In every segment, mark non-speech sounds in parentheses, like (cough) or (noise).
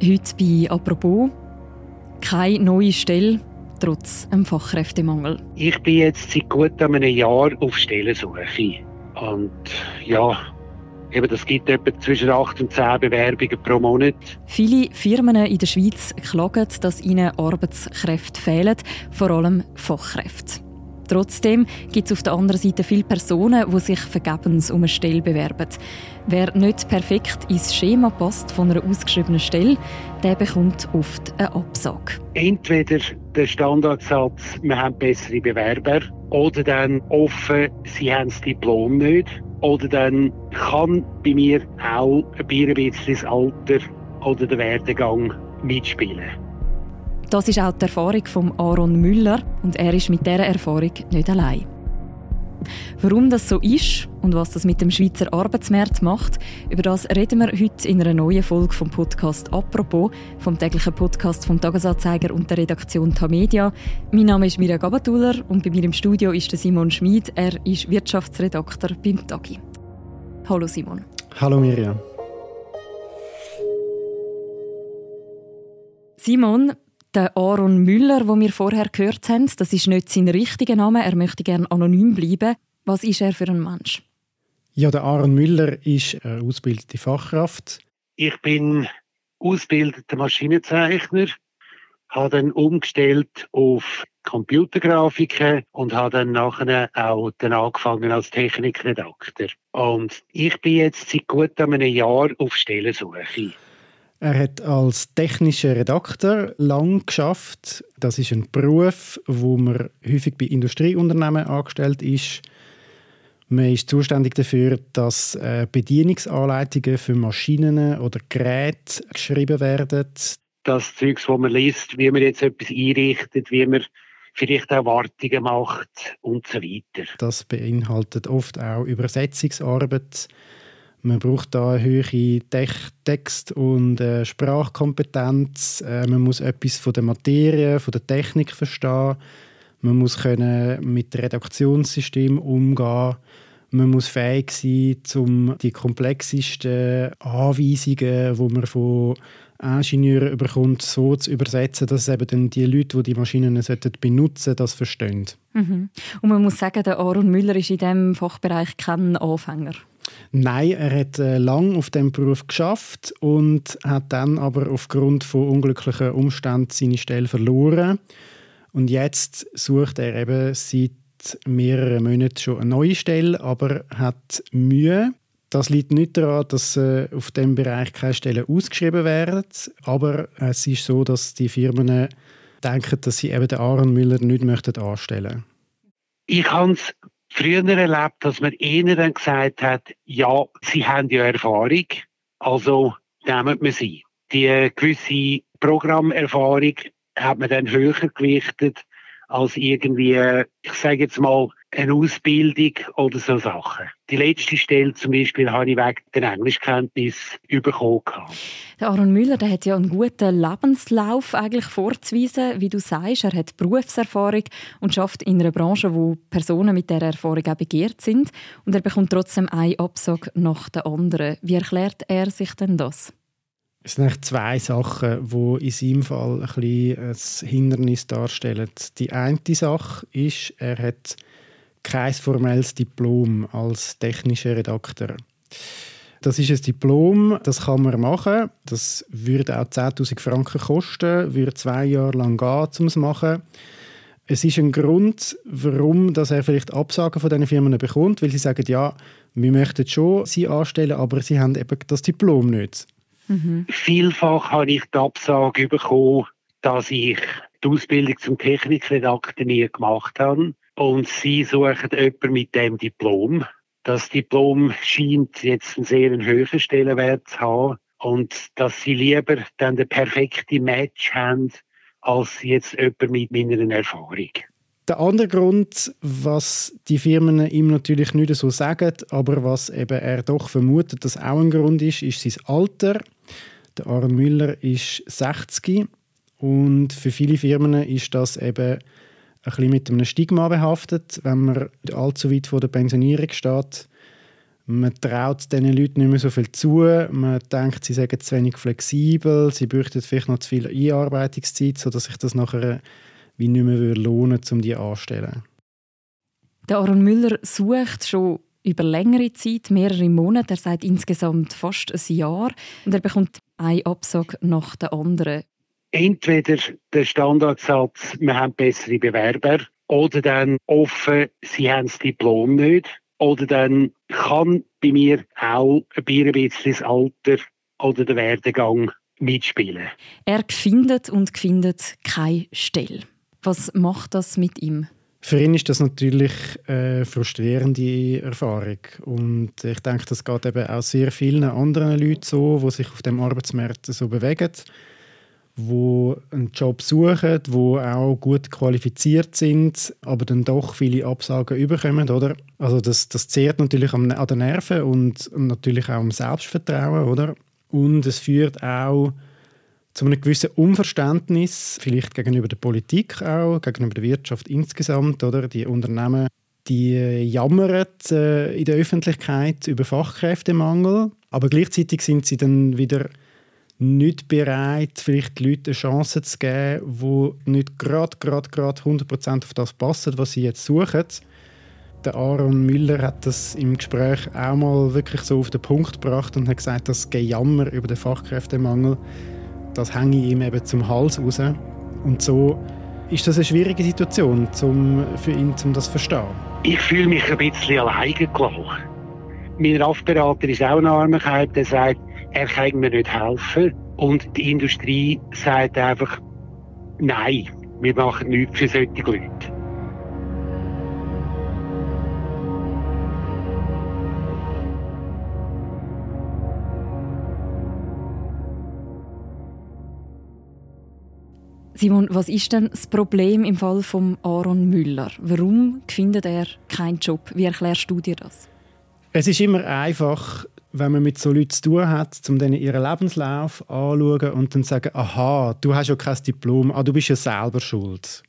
Heute bei «Apropos» keine neue Stelle, trotz einem Fachkräftemangel. Ich bin jetzt seit gut einem Jahr auf Stellensuche. Und ja, eben, das gibt etwa zwischen 8 und 10 Bewerbungen pro Monat. Viele Firmen in der Schweiz klagen, dass ihnen Arbeitskräfte fehlen, vor allem Fachkräfte. Trotzdem gibt es auf der anderen Seite viele Personen, die sich vergebens um eine Stelle bewerben. Wer nicht perfekt ins Schema passt von einer ausgeschriebenen Stelle, der bekommt oft eine Absage. Entweder der Standardsatz, wir haben bessere Bewerber, oder dann offen, sie haben das Diplom nicht. Oder dann kann bei mir auch ein bisschen das Alter oder der Werdegang mitspielen. Das ist auch die Erfahrung von Aaron Müller und er ist mit dieser Erfahrung nicht allein. Warum das so ist und was das mit dem Schweizer Arbeitsmarkt macht, über das reden wir heute in einer neuen Folge vom Podcast «Apropos», vom täglichen Podcast vom Tagesanzeiger und der Redaktion Tamedia. Mein Name ist Mirja Gabatuller und bei mir im Studio ist Simon Schmid. Er ist Wirtschaftsredakteur beim Tagi. Hallo Simon. Hallo Mirja. Simon, der Aaron Müller, den wir vorher gehört haben, das ist nicht sein richtiger Name. Er möchte gerne anonym bleiben. Was ist er für ein Mensch? Ja, der Aaron Müller ist eine ausgebildete Fachkraft. Ich bin ausgebildeter Maschinenzeichner, habe dann umgestellt auf Computergrafiken und habe dann nachher auch dann angefangen als Technikredakteur. Und ich bin jetzt seit gut einem Jahr auf Stellensuche. Er hat als technischer Redakteur lang geschafft. Das ist ein Beruf, wo man häufig bei Industrieunternehmen angestellt ist. Man ist zuständig dafür, dass äh, Bedienungsanleitungen für Maschinen oder Geräte geschrieben werden. Das Zeugs, wo man liest, wie man jetzt etwas einrichtet, wie man vielleicht auch Wartungen macht und so weiter. Das beinhaltet oft auch Übersetzungsarbeit man braucht da eine hohe Text- und äh, Sprachkompetenz. Äh, man muss etwas von der Materie, von der Technik verstehen. Man muss können mit Redaktionssystemen umgehen. Man muss fähig sein, um die komplexesten Anweisungen, die man von Ingenieuren bekommt, so zu übersetzen, dass eben dann die Leute, die die Maschinen benutzen sollten, das verstehen. Mhm. Und man muss sagen, der Aaron Müller ist in diesem Fachbereich kein Anfänger. Nein, er hat äh, lang auf dem Beruf geschafft und hat dann aber aufgrund von unglücklichen Umständen seine Stelle verloren. Und jetzt sucht er eben seit mehreren Monaten schon eine neue Stelle, aber hat Mühe. Das liegt nicht daran, dass äh, auf dem Bereich keine Stellen ausgeschrieben werden, aber es ist so, dass die Firmen denken, dass sie eben den Aaron Müller nicht möchten anstellen. Ich habe es früher erlebt, dass man ihnen gesagt hat, ja, sie haben ja Erfahrung, also nehmen wir sie. Die gewisse Programmerfahrung hat man dann höher gewichtet als irgendwie, ich sage jetzt mal, eine Ausbildung oder so Sachen. Die letzte Stelle zum Beispiel habe ich wegen der Englischkenntnis bekommen. Der Aaron Müller der hat ja einen guten Lebenslauf eigentlich vorzuweisen. Wie du sagst, er hat Berufserfahrung und schafft in einer Branche, wo Personen mit dieser Erfahrung auch begehrt sind. Und er bekommt trotzdem einen Absag nach der anderen. Wie erklärt er sich denn das? Es sind zwei Sachen, die in seinem Fall ein, ein Hindernis darstellen. Die eine Sache ist, er hat kein formelles Diplom als technischer Redakteur. Das ist ein Diplom, das kann man machen. Das würde auch 10.000 Franken kosten, würde zwei Jahre lang gehen, um es zu machen. Es ist ein Grund, warum dass er vielleicht Absagen von diesen Firmen bekommt, weil sie sagen, ja, wir möchten schon sie anstellen, aber sie haben eben das Diplom nicht. Mhm. Vielfach habe ich die Absage bekommen, dass ich die Ausbildung zum Technikredakteur nie gemacht habe. Und sie suchen jemanden mit dem Diplom. Das Diplom scheint jetzt einen sehr hohen Stellenwert zu haben. Und dass sie lieber dann den perfekten Match haben, als jetzt jemand mit meiner Erfahrung. Der andere Grund, was die Firmen ihm natürlich nicht so sagen, aber was eben er doch vermutet, dass auch ein Grund ist, ist sein Alter. Der Aaron Müller ist 60 und für viele Firmen ist das eben ein bisschen mit einem Stigma behaftet, wenn man allzu weit vor der Pensionierung steht. Man traut diesen Leuten nicht mehr so viel zu. Man denkt, sie seien zu wenig flexibel. Sie bräuchten vielleicht noch zu viel Einarbeitungszeit, sodass sich das nachher wie nicht mehr lohnen würde, um die anzustellen. Der Aaron Müller sucht schon über längere Zeit, mehrere Monate. Er sagt insgesamt fast ein Jahr. Und er bekommt eine Absage nach der anderen. Entweder der Standardsatz, wir haben bessere Bewerber, oder dann offen, sie haben das Diplom nicht. Oder dann kann bei mir auch ein bisschen das Alter oder der Werdegang mitspielen. Er findet und findet keine Stelle. Was macht das mit ihm? Für ihn ist das natürlich eine frustrierende Erfahrung. Und ich denke, das geht eben auch sehr vielen anderen Leuten so, die sich auf dem Arbeitsmarkt so bewegen, die einen Job suchen, die auch gut qualifiziert sind, aber dann doch viele Absagen überkommen, oder? Also das, das zehrt natürlich an den Nerven und natürlich auch am Selbstvertrauen, oder? Und es führt auch zu einem gewissen Unverständnis, vielleicht gegenüber der Politik auch, gegenüber der Wirtschaft insgesamt, oder? Die Unternehmen, die jammern äh, in der Öffentlichkeit über Fachkräftemangel, aber gleichzeitig sind sie dann wieder nicht bereit, vielleicht den Leuten eine Chance zu geben, die nicht gerade, gerade, gerade 100% auf das passen, was sie jetzt suchen. Der Aaron Müller hat das im Gespräch auch mal wirklich so auf den Punkt gebracht und hat gesagt, das Gejammer über den Fachkräftemangel das hänge ihm eben zum Hals raus. Und so ist das eine schwierige Situation zum, für ihn, um das zu verstehen. Ich fühle mich ein bisschen alleine gelassen. Mein RAF-Berater ist auch eine Armigkeit, der sagt, er kann mir nicht helfen. Und die Industrie sagt einfach, nein, wir machen nichts für solche Leute. Simon, was ist denn das Problem im Fall von Aaron Müller? Warum findet er keinen Job? Wie erklärst du dir das? Es ist immer einfach, wenn man mit so Leuten zu tun hat, um denen ihren Lebenslauf anzuschauen und dann sagen, aha, du hast ja kein Diplom, ah, du bist ja selber schuld.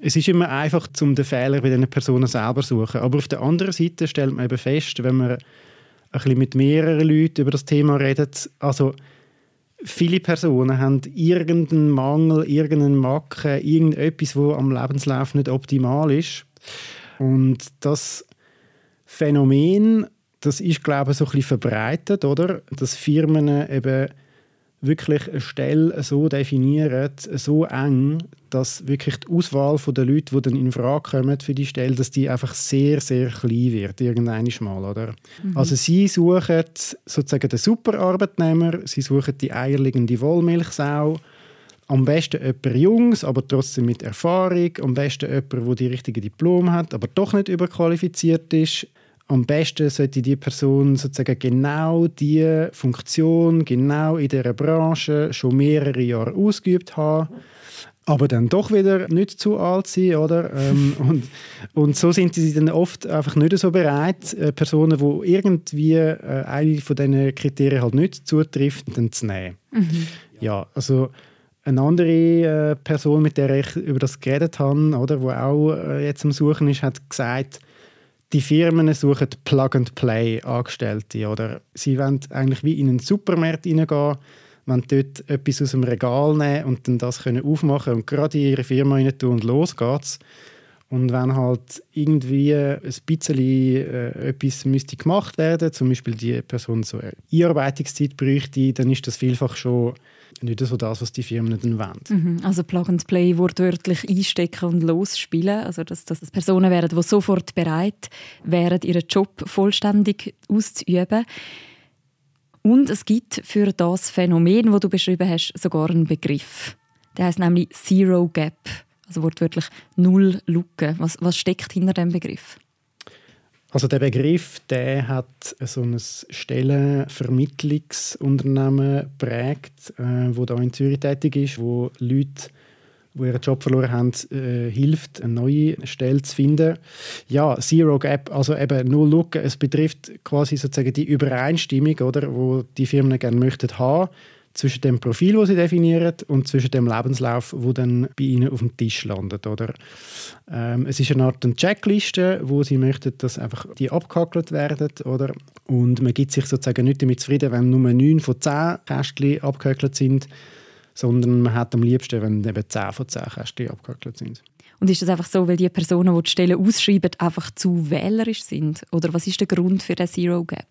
Es ist immer einfach, um den Fehler bei diesen Personen selber zu suchen. Aber auf der anderen Seite stellt man eben fest, wenn man ein bisschen mit mehreren Leuten über das Thema redet, also viele Personen haben irgendeinen Mangel, irgendeinen Macken, irgendetwas, wo am Lebenslauf nicht optimal ist. Und das Phänomen, das ist, glaube ich, so ein bisschen verbreitet, oder? Dass Firmen eben wirklich eine Stelle so definieren, so eng, dass wirklich die Auswahl der Leute, die dann in Frage kommen für die Stelle, dass die einfach sehr, sehr klein wird, irgendwann mal, oder? Mhm. Also sie suchen sozusagen den Superarbeitnehmer, sie suchen die eierlegende Wollmilchsau, am besten jemand Jungs, aber trotzdem mit Erfahrung, am besten jemand, der die richtige Diplom hat, aber doch nicht überqualifiziert ist, am besten sollte die Person sozusagen genau die Funktion genau in dieser Branche schon mehrere Jahre ausgeübt haben aber dann doch wieder nicht zu alt sein, oder? (laughs) Ähm, und, und so sind sie dann oft einfach nicht so bereit, äh, Personen, die irgendwie äh, eine von diesen Kriterien halt nicht zutrifft, dann zu nehmen. Mhm. Ja, also eine andere äh, Person, mit der ich über das geredet habe, oder, wo auch äh, jetzt am Suchen ist, hat gesagt, die Firmen suchen Plug-and-Play Angestellte. Oder sie wollen eigentlich wie in einen Supermarkt hineingehen, wollen dort etwas aus dem Regal nehmen und dann das können aufmachen und gerade in ihre Firma rein tun und los geht's. Und wenn halt irgendwie ein bisschen äh, etwas müsste gemacht werden, zum Beispiel die Person so eine Einarbeitungszeit bräuchte, dann ist das vielfach schon nicht so das, was die Firmen dann wollen. Mhm, also Plug and Play wortwörtlich einstecken und losspielen. Also dass, dass es Personen wären, die sofort bereit wären, ihren Job vollständig auszuüben. Und es gibt für das Phänomen, das du beschrieben hast, sogar einen Begriff. Der heißt nämlich Zero Gap, also wortwörtlich Null Lücke. Was, was steckt hinter dem Begriff? Also der Begriff, der hat so ein Stellenvermittlungsunternehmen prägt, äh, wo da in Zürich tätig ist, wo Leute, die ihren Job verloren haben, äh, hilft, eine neue Stelle zu finden. Ja, Zero Gap, also eben null Lücke. Es betrifft quasi sozusagen die Übereinstimmung, oder, wo die Firmen gerne möchten haben zwischen dem Profil, das sie definieren, und zwischen dem Lebenslauf, wo dann bei ihnen auf dem Tisch landet. Oder? Ähm, es ist eine Art eine Checkliste, wo sie möchten, dass einfach die abgehackelt werden. Oder? Und man gibt sich sozusagen nicht damit zufrieden, wenn nur 9 von 10 Kästchen abgehackelt sind, sondern man hat am liebsten, wenn eben 10 von 10 Kästchen abgehackelt sind. Und ist das einfach so, weil die Personen, die die Stellen ausschreiben, einfach zu wählerisch sind? Oder was ist der Grund für den Zero Gap?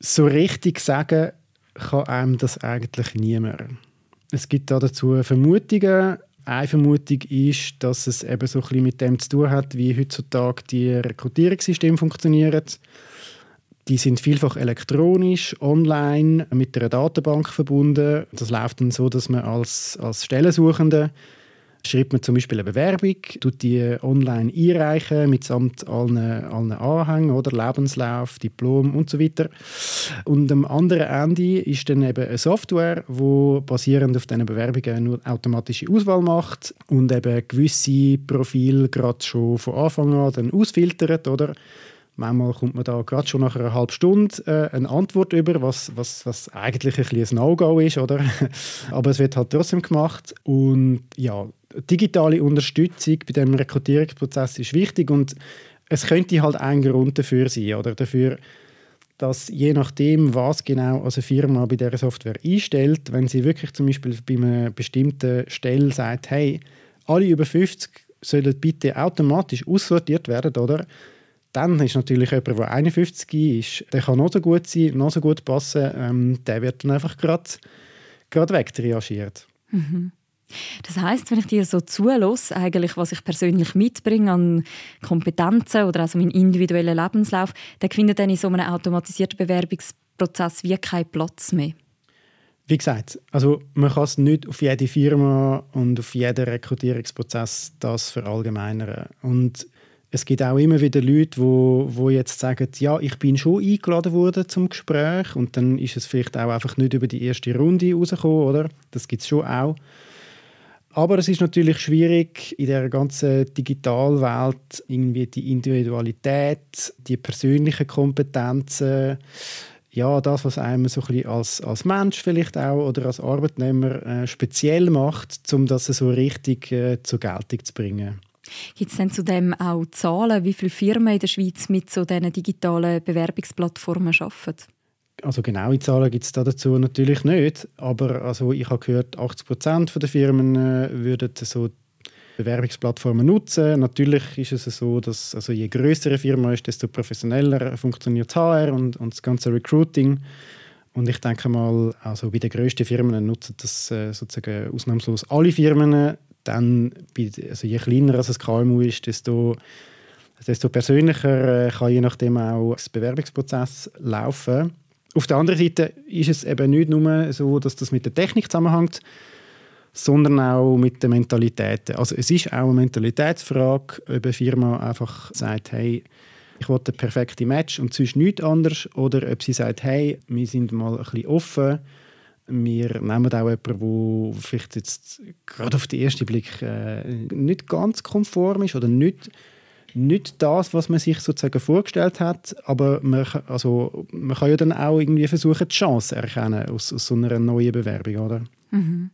So richtig sagen kann einem das eigentlich niemand. Es gibt da dazu Vermutungen. Eine Vermutung ist, dass es eben so ein bisschen mit dem zu tun hat, wie heutzutage die Rekrutierungssysteme funktionieren. Die sind vielfach elektronisch, online, mit einer Datenbank verbunden. Das läuft dann so, dass man als, als Stellensuchende schreibt man zum Beispiel eine Bewerbung, tut die online einreichen, mitsamt allen, allen Anhängen, oder Lebenslauf, Diplom und so weiter. Und am anderen Ende ist dann eben eine Software, die basierend auf diesen Bewerbungen nur automatische Auswahl macht und eben gewisse Profile gerade schon von Anfang an dann ausfiltert, oder? Manchmal kommt man da gerade schon nach einer halben Stunde äh, eine Antwort über, was, was, was eigentlich ein, ein No-Go ist, oder? (laughs) Aber es wird halt trotzdem gemacht. Und ja, digitale Unterstützung bei dem Rekrutierungsprozess ist wichtig und es könnte halt ein Grund dafür sein, oder? Dafür, dass je nachdem, was genau eine Firma bei dieser Software einstellt, wenn sie wirklich zum Beispiel bei einer bestimmten Stelle sagt, hey, alle über 50 sollen bitte automatisch aussortiert werden, oder? Dann ist natürlich jemand, der 51 ist, der kann noch so gut sein, noch so gut passen, ähm, der wird dann einfach gerade wegtriagiert. Mhm. Das heißt, wenn ich dir so zulasse, eigentlich, was ich persönlich mitbringe an Kompetenzen oder also meinen individuellen Lebenslauf, dann findet dann in so einem automatisierten Bewerbungsprozess wie keinen Platz mehr. Wie gesagt, also man kann es nicht auf jede Firma und auf jeden Rekrutierungsprozess das verallgemeinern. Und es gibt auch immer wieder Leute, wo, wo jetzt sagen, ja, ich bin schon eingeladen worden zum Gespräch und dann ist es vielleicht auch einfach nicht über die erste Runde rausgekommen, oder? Das gibt es schon auch. Aber es ist natürlich schwierig, in der ganzen Digitalwelt irgendwie die Individualität, die persönlichen Kompetenzen, ja, das, was einem so ein bisschen als, als Mensch vielleicht auch oder als Arbeitnehmer äh, speziell macht, um das so richtig äh, zur Geltung zu bringen. Gibt es denn zudem auch Zahlen, wie viele Firmen in der Schweiz mit so diesen digitalen Bewerbungsplattformen arbeiten? Also genaue Zahlen gibt es dazu natürlich nicht, aber also ich habe gehört, 80 Prozent der Firmen äh, würden so Bewerbungsplattformen nutzen. Natürlich ist es so, dass also je größer eine Firma ist, desto professioneller funktioniert HR und, und das ganze Recruiting. Und ich denke mal, also bei den grössten Firmen nutzen das äh, sozusagen ausnahmslos alle Firmen dann, also je kleiner es KMU ist, desto, desto persönlicher äh, kann je nachdem auch das Bewerbungsprozess laufen. Auf der anderen Seite ist es eben nicht nur so, dass das mit der Technik zusammenhängt, sondern auch mit der Mentalität. Also es ist auch eine Mentalitätsfrage, ob eine Firma einfach sagt, hey, ich will ein perfektes Match und sonst nichts anderes, oder ob sie sagt, hey, wir sind mal ein bisschen offen, wir nehmen auch jemanden, der vielleicht jetzt gerade auf den ersten Blick äh, nicht ganz konform ist oder nicht, nicht das, was man sich sozusagen vorgestellt hat, aber man, also, man kann ja dann auch irgendwie versuchen, die Chance erkennen aus, aus so einer neuen Bewerbung, oder? Mhm.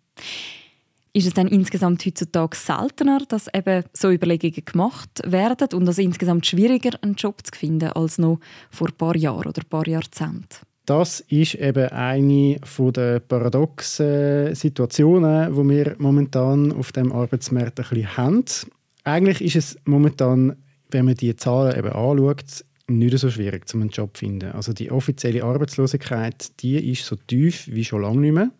Ist es dann insgesamt heutzutage seltener, dass eben so Überlegungen gemacht werden und es insgesamt schwieriger, einen Job zu finden als noch vor ein paar Jahren oder ein paar Jahrzehnten? Das ist eben eine der paradoxen Situationen, die wir momentan auf dem Arbeitsmarkt ein bisschen haben. Eigentlich ist es momentan, wenn man die Zahlen eben anschaut, nicht so schwierig, einen Job zu finden. Also die offizielle Arbeitslosigkeit, die ist so tief wie schon lange nicht mehr.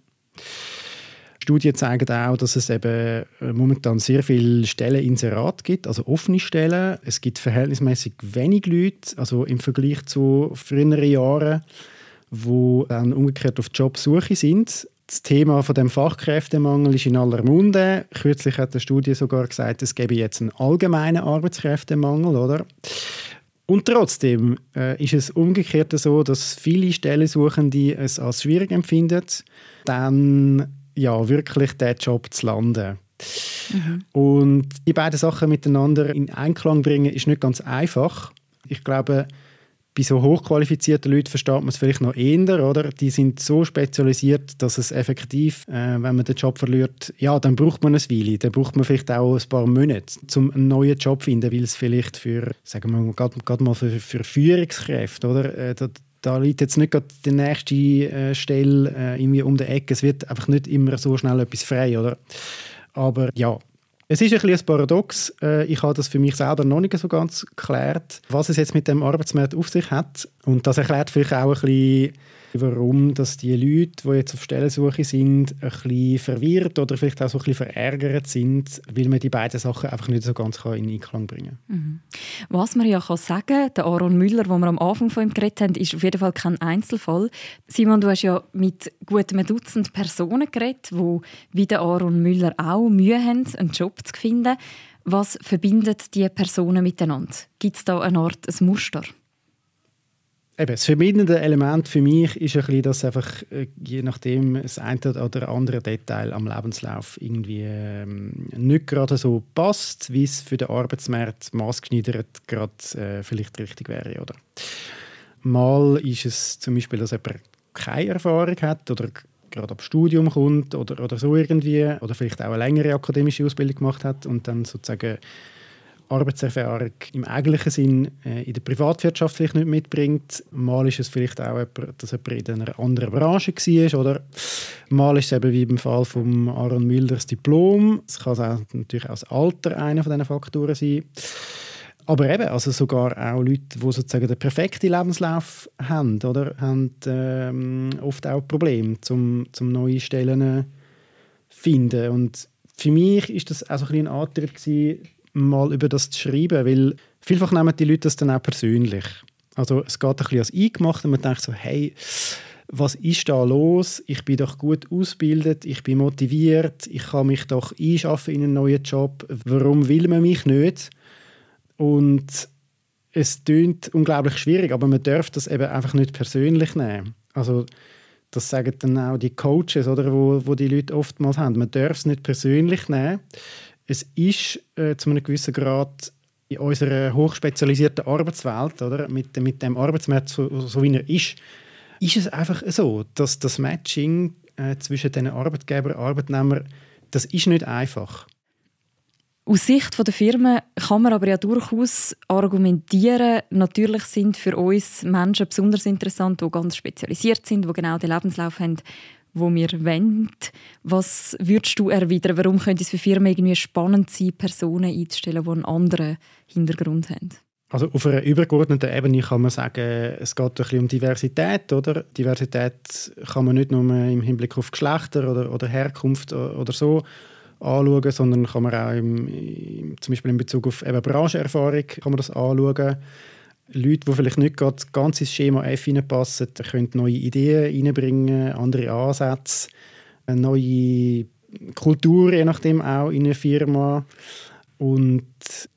Studien zeigen auch, dass es eben äh, momentan sehr viele Stellen Inserat gibt, also offene Stellen. Es gibt verhältnismäßig wenig Leute, also im Vergleich zu früheren Jahren die dann umgekehrt auf Jobsuche sind. Das Thema von dem Fachkräftemangel ist in aller Munde. Kürzlich hat eine Studie sogar gesagt, es gäbe jetzt einen allgemeinen Arbeitskräftemangel, oder? Und trotzdem äh, ist es umgekehrt so, dass viele Stellensuchende es als schwierig empfinden, dann ja wirklich den Job zu landen. Mhm. Und die beiden Sachen miteinander in Einklang bringen ist nicht ganz einfach. Ich glaube, bei so hochqualifizierten Leuten versteht man es vielleicht noch eher, oder? Die sind so spezialisiert, dass es effektiv, äh, wenn man den Job verliert, ja, dann braucht man eine Weile, dann braucht man vielleicht auch ein paar Monate, um einen neuen Job zu finden, weil es vielleicht für, sagen wir gerade mal für, für Führungskräfte, oder? Äh, da, da liegt jetzt nicht gerade die nächste äh, Stelle äh, irgendwie um die Ecke. Es wird einfach nicht immer so schnell etwas frei, oder? Aber ja, es ist ein, bisschen ein Paradox. Äh, ich habe das für mich selber noch nicht so ganz geklärt, was es jetzt mit dem Arbeitsmarkt auf sich hat. Und das erklärt vielleicht auch ein bisschen, warum dass die Leute, die jetzt auf Stellensuche sind, ein bisschen verwirrt oder vielleicht auch so ein bisschen verärgert sind, weil man die beiden Sachen einfach nicht so ganz in Einklang bringen kann. Mhm. Was man ja kann sagen der Aaron Müller, den wir am Anfang von ihm geredet haben, ist auf jeden Fall kein Einzelfall. Simon, du hast ja mit gut einem Dutzend Personen geredet, die wie der Aaron Müller auch Mühe haben, einen Job zu finden. Was verbindet diese Personen miteinander? Gibt es da eine Art ein Muster? Eben, das verbindende Element für mich ist ein bisschen, dass einfach äh, je nachdem das eine oder andere Detail am Lebenslauf irgendwie ähm, nicht gerade so passt, wie es für den Arbeitsmarkt maßgeschneidert gerade äh, vielleicht richtig wäre. Oder? Mal ist es zum Beispiel, dass jemand keine Erfahrung hat oder gerade ab Studium kommt oder, oder so irgendwie oder vielleicht auch eine längere akademische Ausbildung gemacht hat und dann sozusagen Arbeitserfahrung im eigentlichen Sinn äh, in der Privatwirtschaft vielleicht nicht mitbringt. Mal ist es vielleicht auch, jemand, dass jemand in einer anderen Branche war. Oder mal ist es eben wie beim Fall von Aaron Müller das Diplom. Es kann auch, natürlich auch das Alter einer von diesen Faktoren sein. Aber eben, also sogar auch Leute, die sozusagen den perfekten Lebenslauf haben, oder, haben ähm, oft auch Probleme, um zum neue Stellen zu finden. Und für mich ist das auch so ein, ein Antrieb mal über das zu schreiben, weil vielfach nehmen die Leute das dann auch persönlich. Also es geht ein bisschen als eingemacht und man denkt so, hey, was ist da los? Ich bin doch gut ausgebildet, ich bin motiviert, ich kann mich doch einschaffen in einen neuen Job. Warum will man mich nicht? Und es klingt unglaublich schwierig, aber man darf das eben einfach nicht persönlich nehmen. Also das sagen dann auch die Coaches, oder, wo, wo die Leute oftmals haben. Man darf es nicht persönlich nehmen es ist äh, zu einem gewissen Grad in unserer hochspezialisierten Arbeitswelt, oder, mit, mit dem Arbeitsmarkt, so, so wie er ist, ist es einfach so, dass das Matching äh, zwischen den Arbeitgeber und Arbeitnehmern, das ist nicht einfach. Aus Sicht der Firmen kann man aber ja durchaus argumentieren, natürlich sind für uns Menschen besonders interessant, die ganz spezialisiert sind, die genau den Lebenslauf haben, wo wir wollen. Was würdest du erwidern? Warum könnte es für Firmen irgendwie spannend sein, Personen einzustellen, die einen anderen Hintergrund haben? Also auf einer übergeordneten Ebene kann man sagen, es geht ein bisschen um Diversität. Oder? Diversität kann man nicht nur im Hinblick auf Geschlechter oder, oder Herkunft oder so anschauen, sondern kann man auch im, zum Beispiel in Bezug auf eben Branchenerfahrung kann man das anschauen. Leute, die vielleicht nicht gerade ganz ins Schema F hineinpassen, können neue Ideen reinbringen, andere Ansätze, eine neue Kultur, je nachdem auch in einer Firma. Und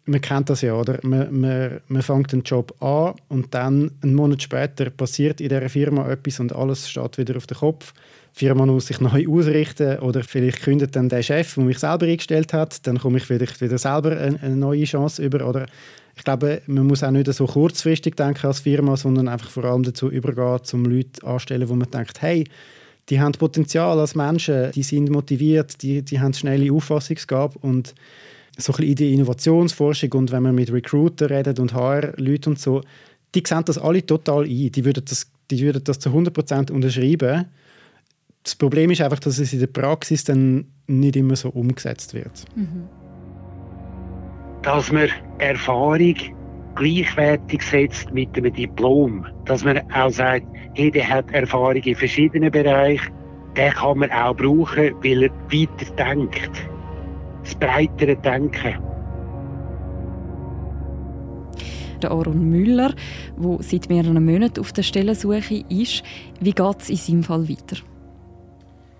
man kennt das ja, oder? Man, man, man fängt einen Job an und dann einen Monat später passiert in dieser Firma etwas und alles steht wieder auf den Kopf. Die Firma muss sich (laughs) neu ausrichten oder vielleicht kündet dann der Chef, der mich selber eingestellt hat, dann komme ich vielleicht wieder selber eine, eine neue Chance über oder ich glaube, man muss auch nicht so kurzfristig denken als Firma, sondern einfach vor allem dazu übergehen, zum Leute anstellen, wo man denkt, hey, die haben Potenzial als Menschen, die sind motiviert, die, die haben schnelle Auffassungsgabe und so ein bisschen in die Innovationsforschung und wenn man mit Recruiter redet und HR-Leuten und so, die sehen das alle total ein. Die würden das, die würden das zu 100% unterschreiben. Das Problem ist einfach, dass es in der Praxis dann nicht immer so umgesetzt wird. Mhm dass man Erfahrung gleichwertig setzt mit einem Diplom. Dass man auch sagt, hey, der hat Erfahrung in verschiedenen Bereichen, den kann man auch brauchen, weil er weiter denkt. Das breitere Denken. Der Aaron Müller, der seit mehreren Monaten auf der Stellensuche ist. Wie geht es in seinem Fall weiter?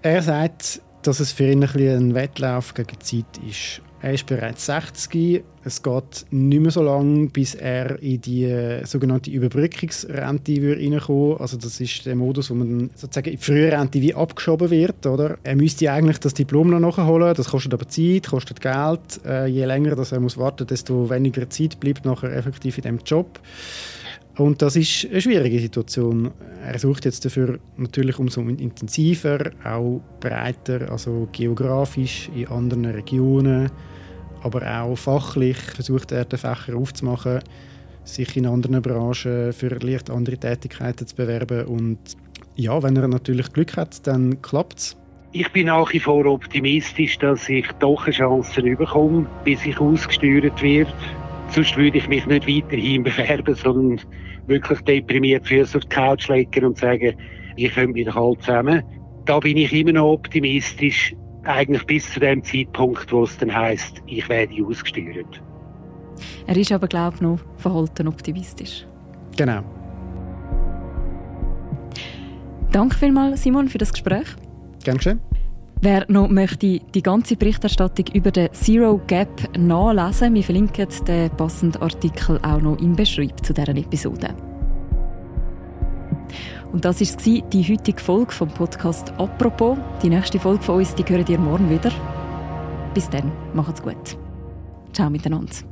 Er sagt, dass es für ihn ein, ein Wettlauf gegen die Zeit ist. Er ist bereits 60. Es geht nicht mehr so lange, bis er in die äh, sogenannte Überbrückungsrente reinkommen Also das ist der Modus, wo man sozusagen in die Frührente wie abgeschoben wird. Oder? Er müsste eigentlich das Diplom noch nachholen. Das kostet aber Zeit, kostet Geld. Äh, je länger dass er muss warten desto weniger Zeit bleibt nachher effektiv in dem Job. Und das ist eine schwierige Situation. Er sucht jetzt dafür natürlich umso intensiver, auch breiter, also geografisch in anderen Regionen, aber auch fachlich versucht er, den Fächer aufzumachen, sich in anderen Branchen für leicht andere Tätigkeiten zu bewerben. Und ja, wenn er natürlich Glück hat, dann klappt es. Ich bin nach wie vor optimistisch, dass ich doch eine Chance bekomme, bis ich ausgesteuert werde. Sonst würde ich mich nicht weiterhin bewerben, sondern wirklich deprimiert Füße auf die Couch legen und sagen, ich komme wieder halt zusammen. Da bin ich immer noch optimistisch, eigentlich bis zu dem Zeitpunkt, wo es dann heisst, ich werde ausgesteuert. Er ist aber, glaube ich, noch verhalten optimistisch. Genau. Danke vielmals, Simon, für das Gespräch. Gern geschehen. Wer noch möchte die ganze Berichterstattung über den Zero Gap nachlesen, wir verlinken den passenden Artikel auch noch im Beschreib zu dieser Episode. Und das war die heutige Folge vom Podcast «Apropos». Die nächste Folge von uns, die hören ihr morgen wieder. Bis dann, macht's gut. Ciao miteinander.